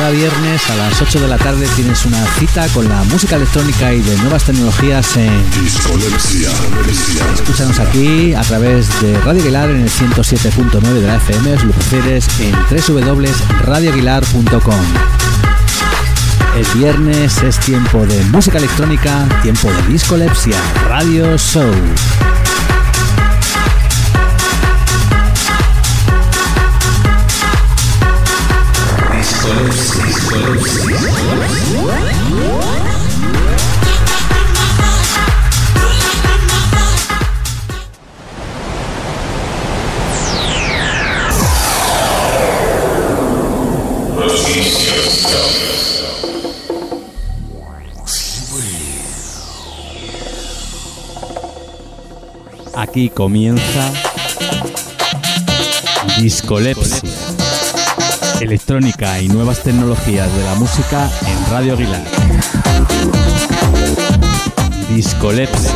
Cada viernes a las 8 de la tarde tienes una cita con la música electrónica y de nuevas tecnologías en Discolepsia. Escúchanos aquí a través de Radio Aguilar en el 107.9 de la FM, si lo prefieres en www.radioaguilar.com. El viernes es tiempo de música electrónica, tiempo de discolepsia, Radio Show. Aquí comienza Discolepsia. Electrónica y nuevas tecnologías de la música en Radio Aguilar. Discolepsia.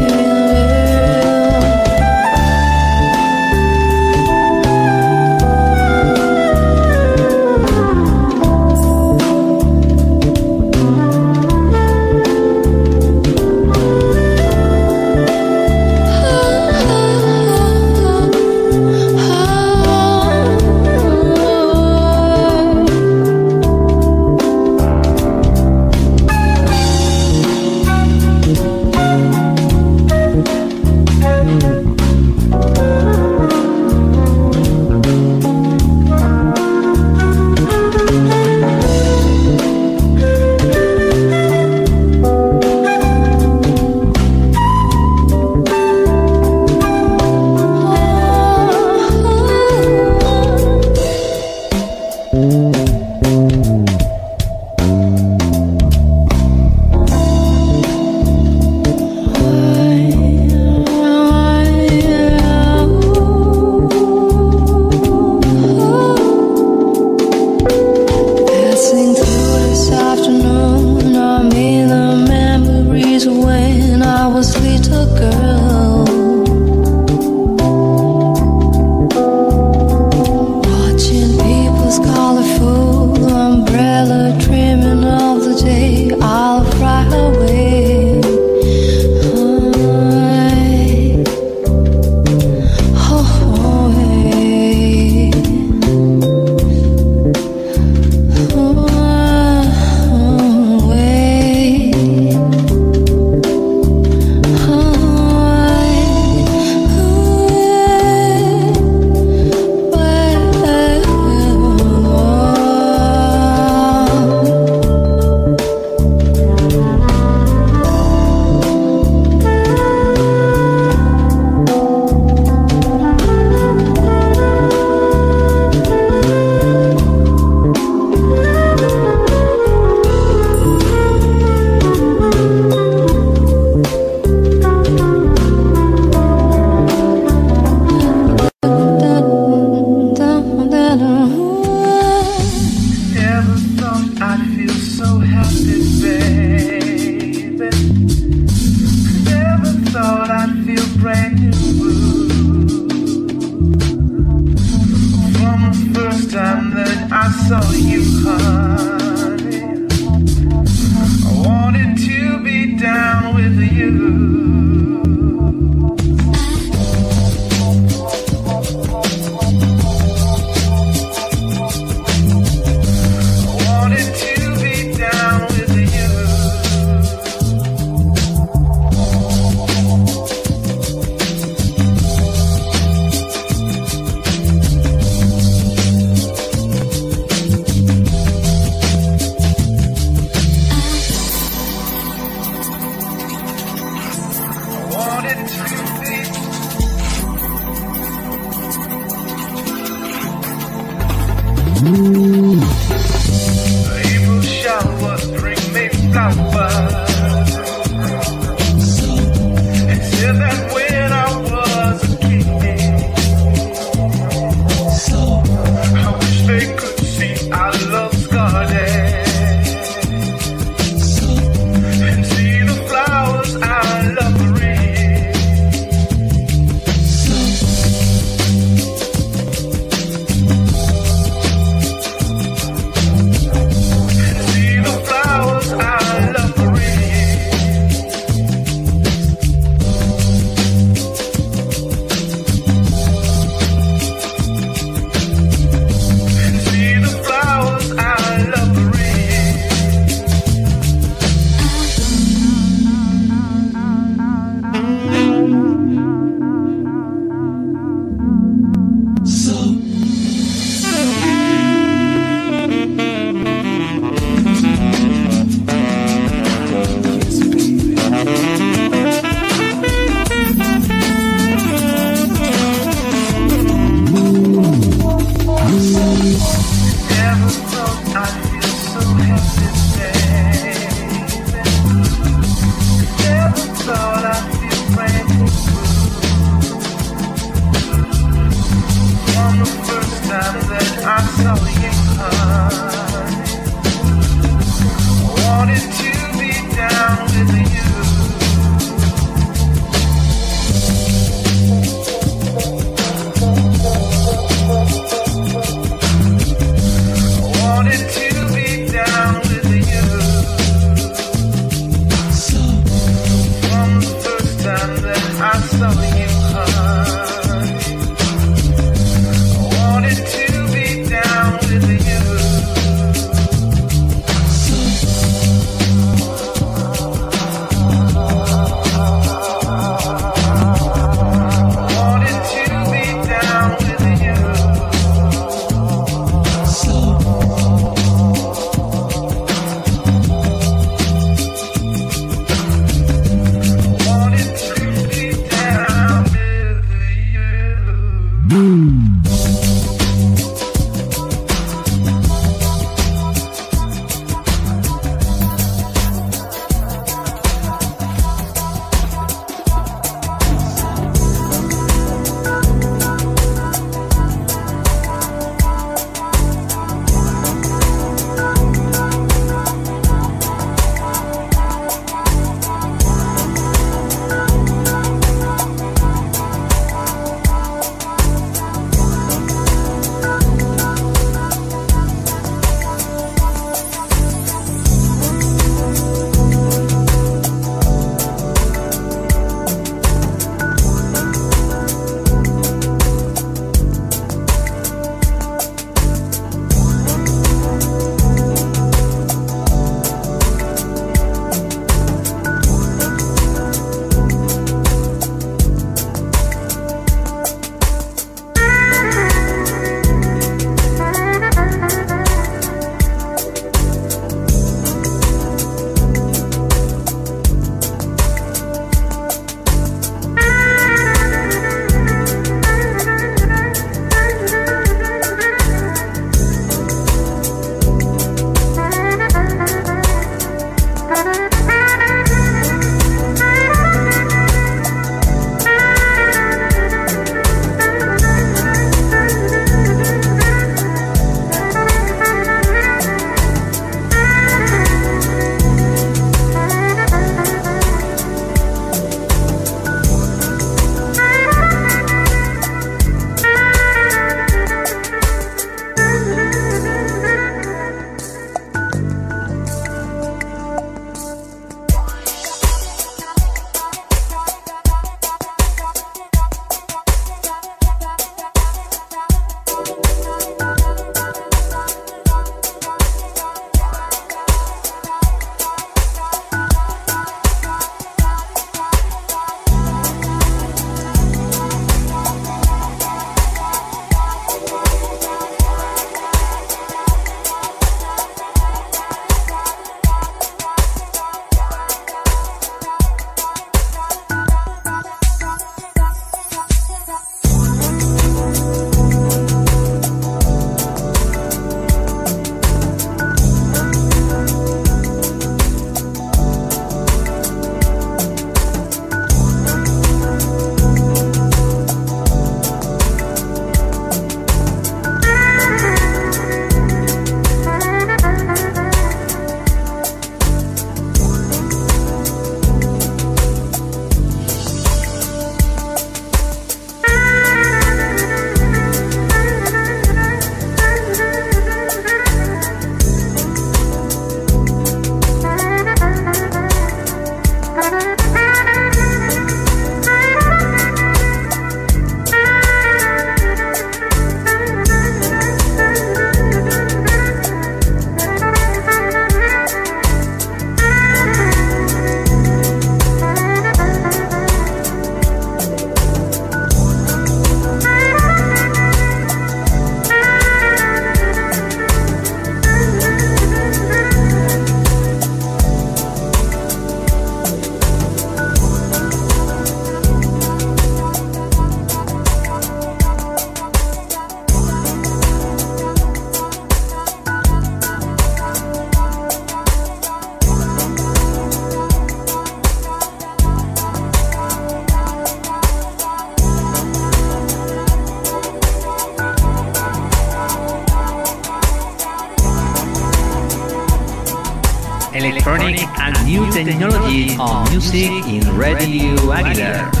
Music in Radio Aguilar.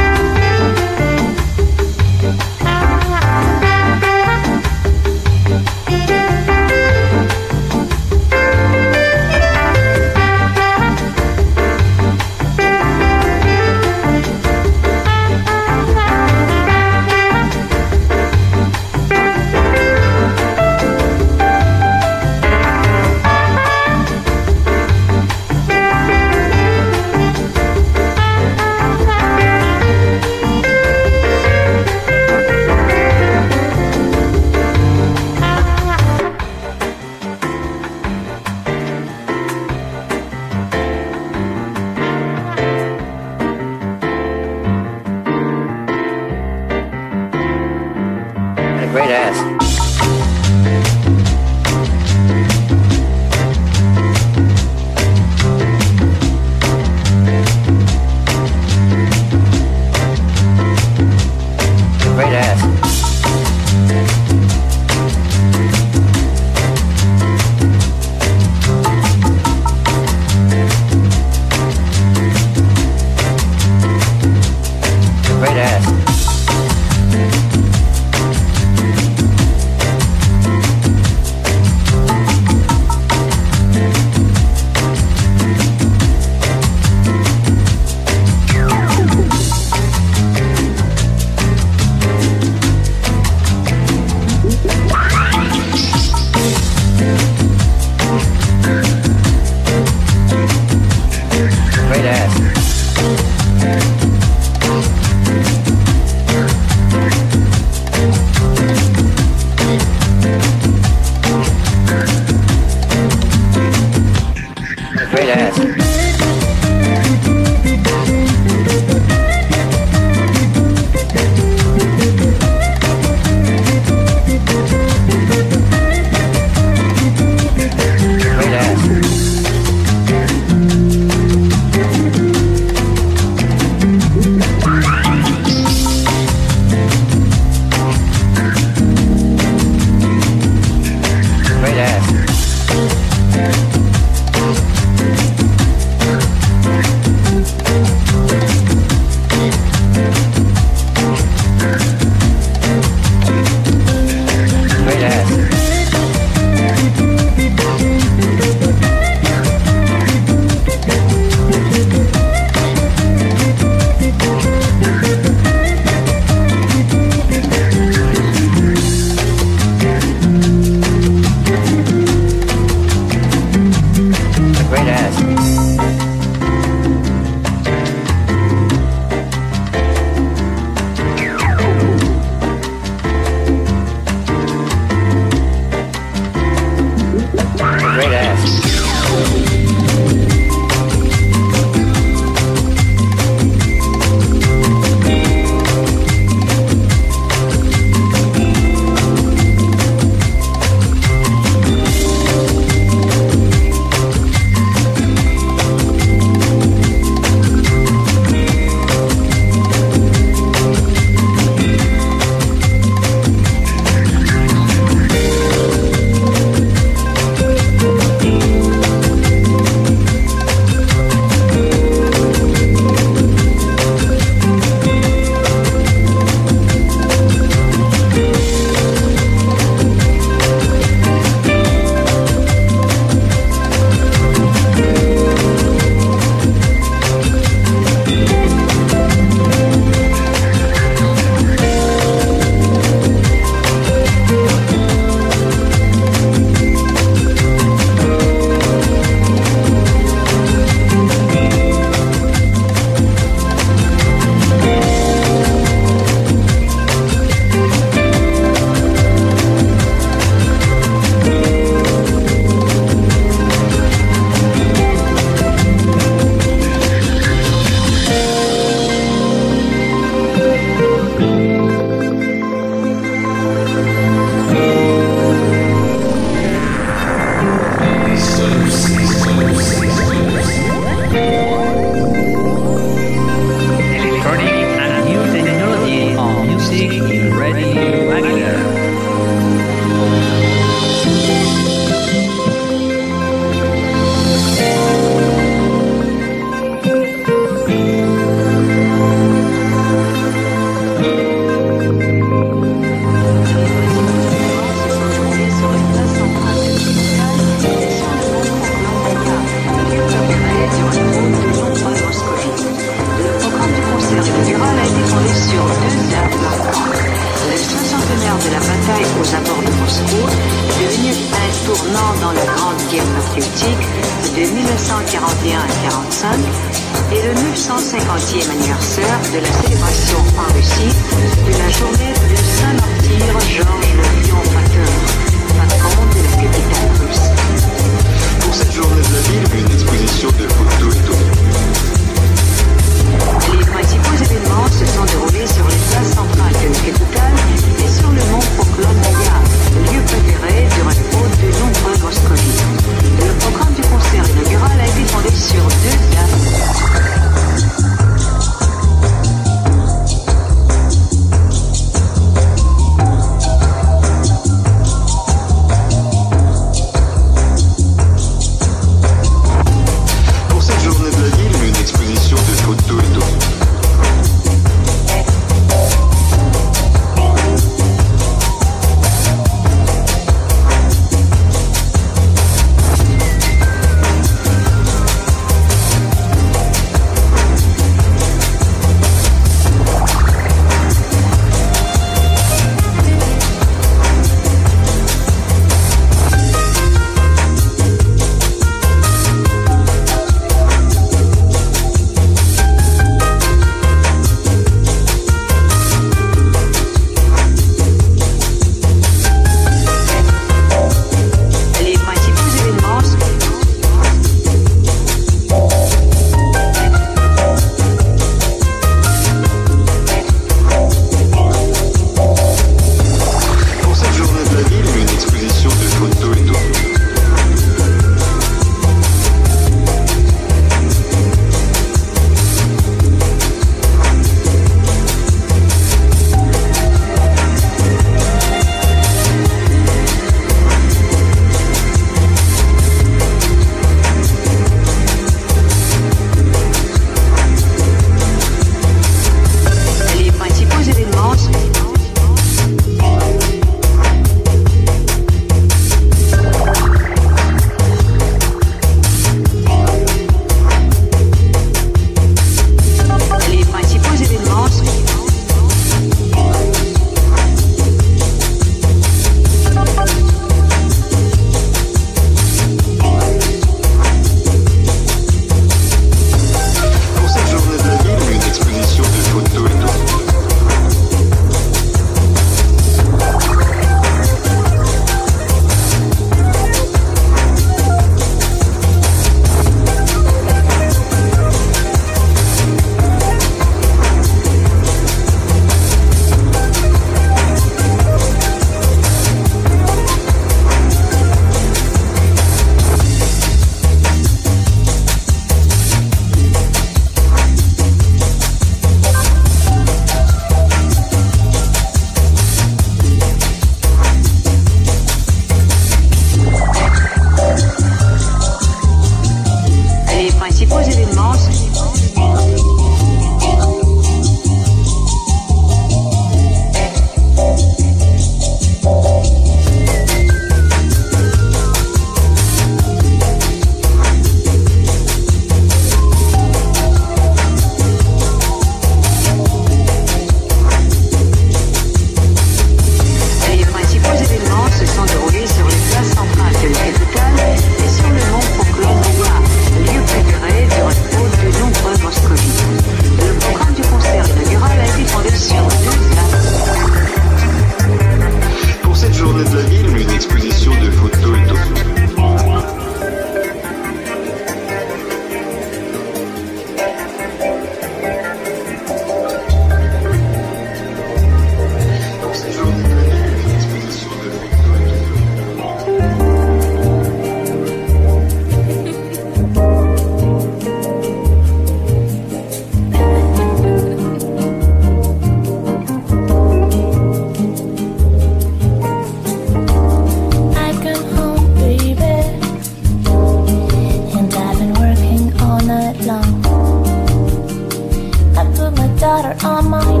妈妈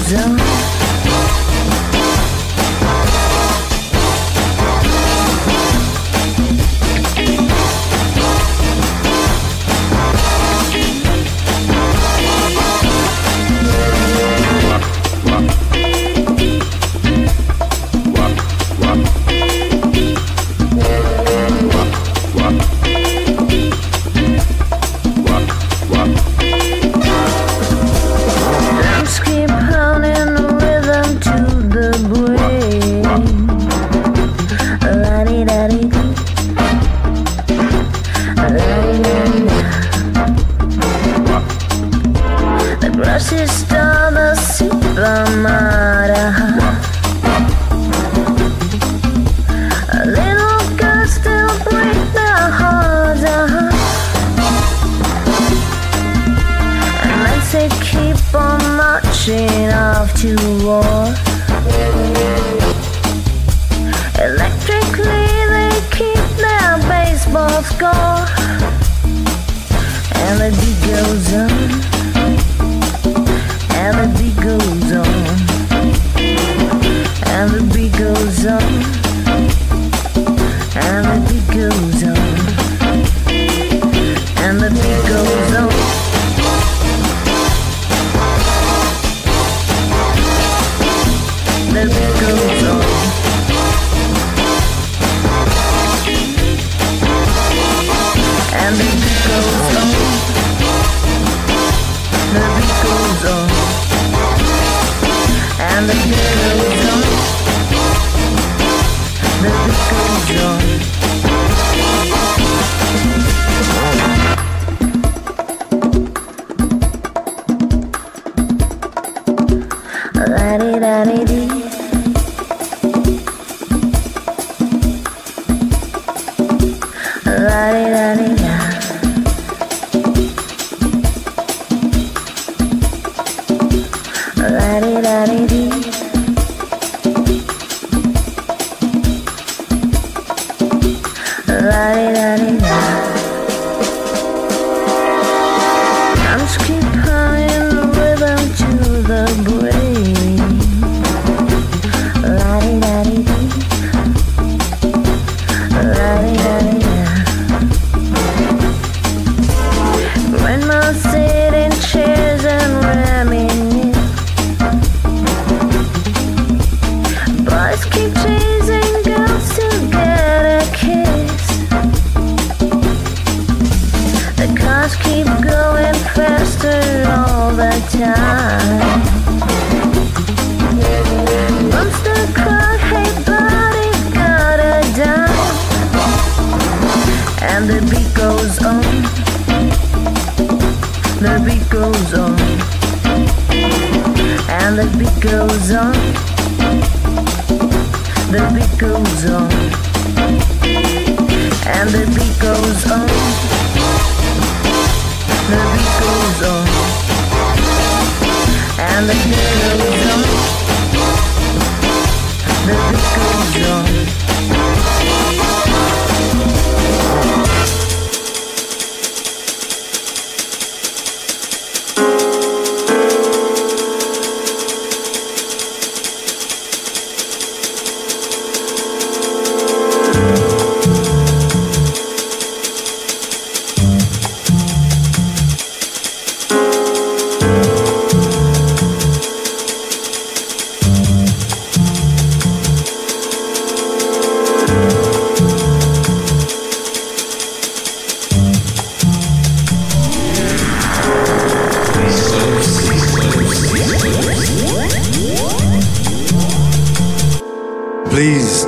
zone.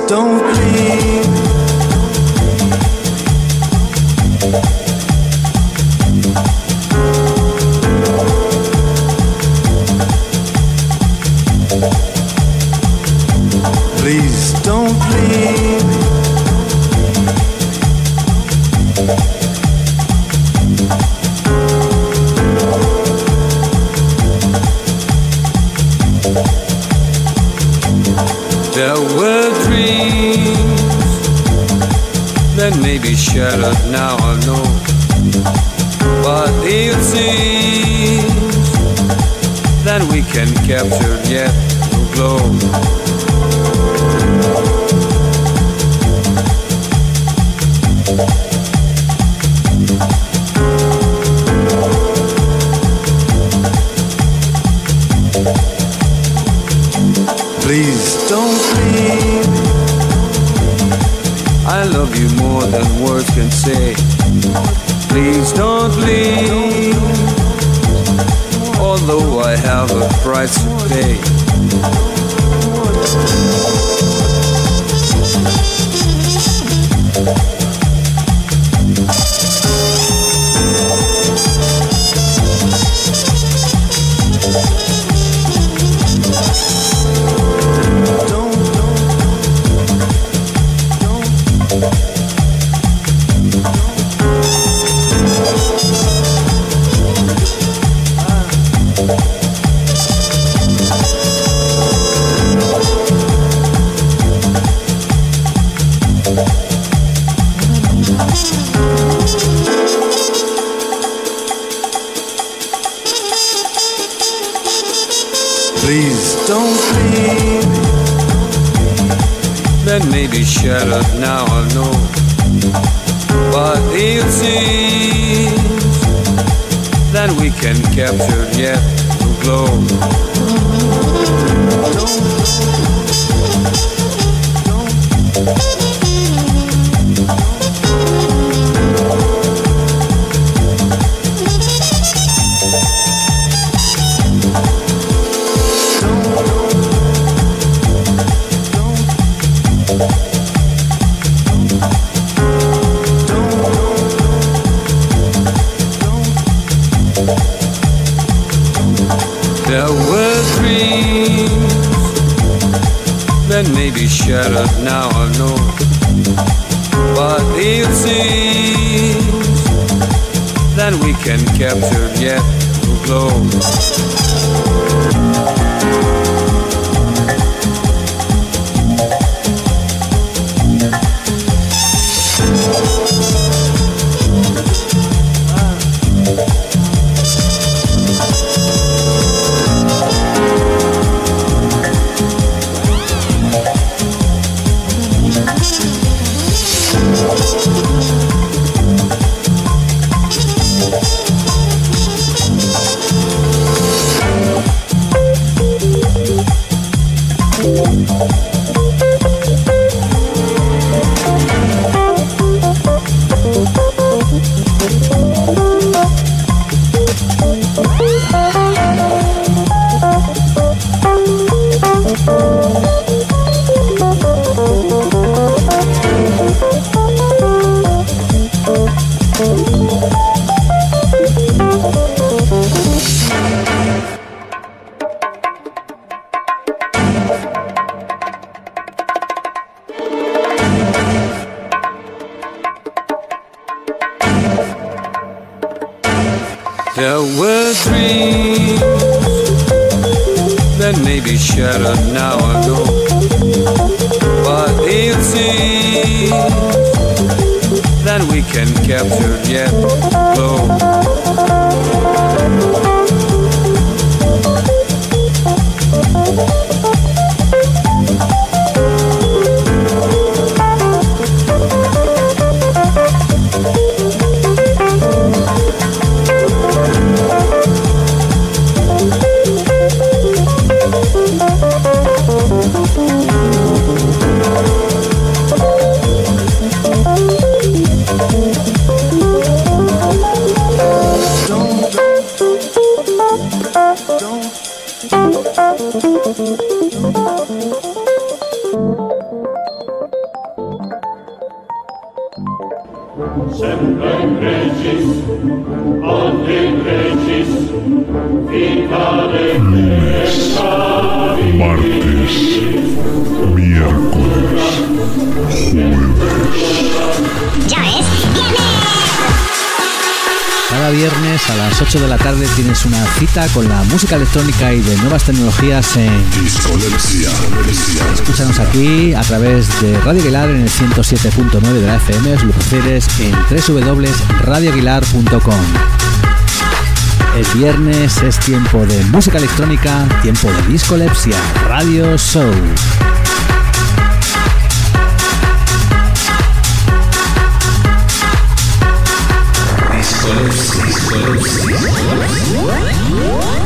Don't Please don't leave. That may be shattered now, I know. But it seems that we can capture yet to glow. Shattered now, I know. But it seems that we can capture yet to glow. There were dreams that may be shattered now, know. But it seems that we can capture yet to Regis, Ante Regis, Vicare martes, miércoles, jueves. Cada viernes a las 8 de la tarde tienes una cita con la música electrónica y de nuevas tecnologías en Discolepsia. Escúchanos aquí a través de Radio Aguilar en el 107.9 de la FM, si lo prefieres en www.radioaguilar.com. El viernes es tiempo de música electrónica, tiempo de discolepsia, Radio Show. Surf, surf, surf, surf.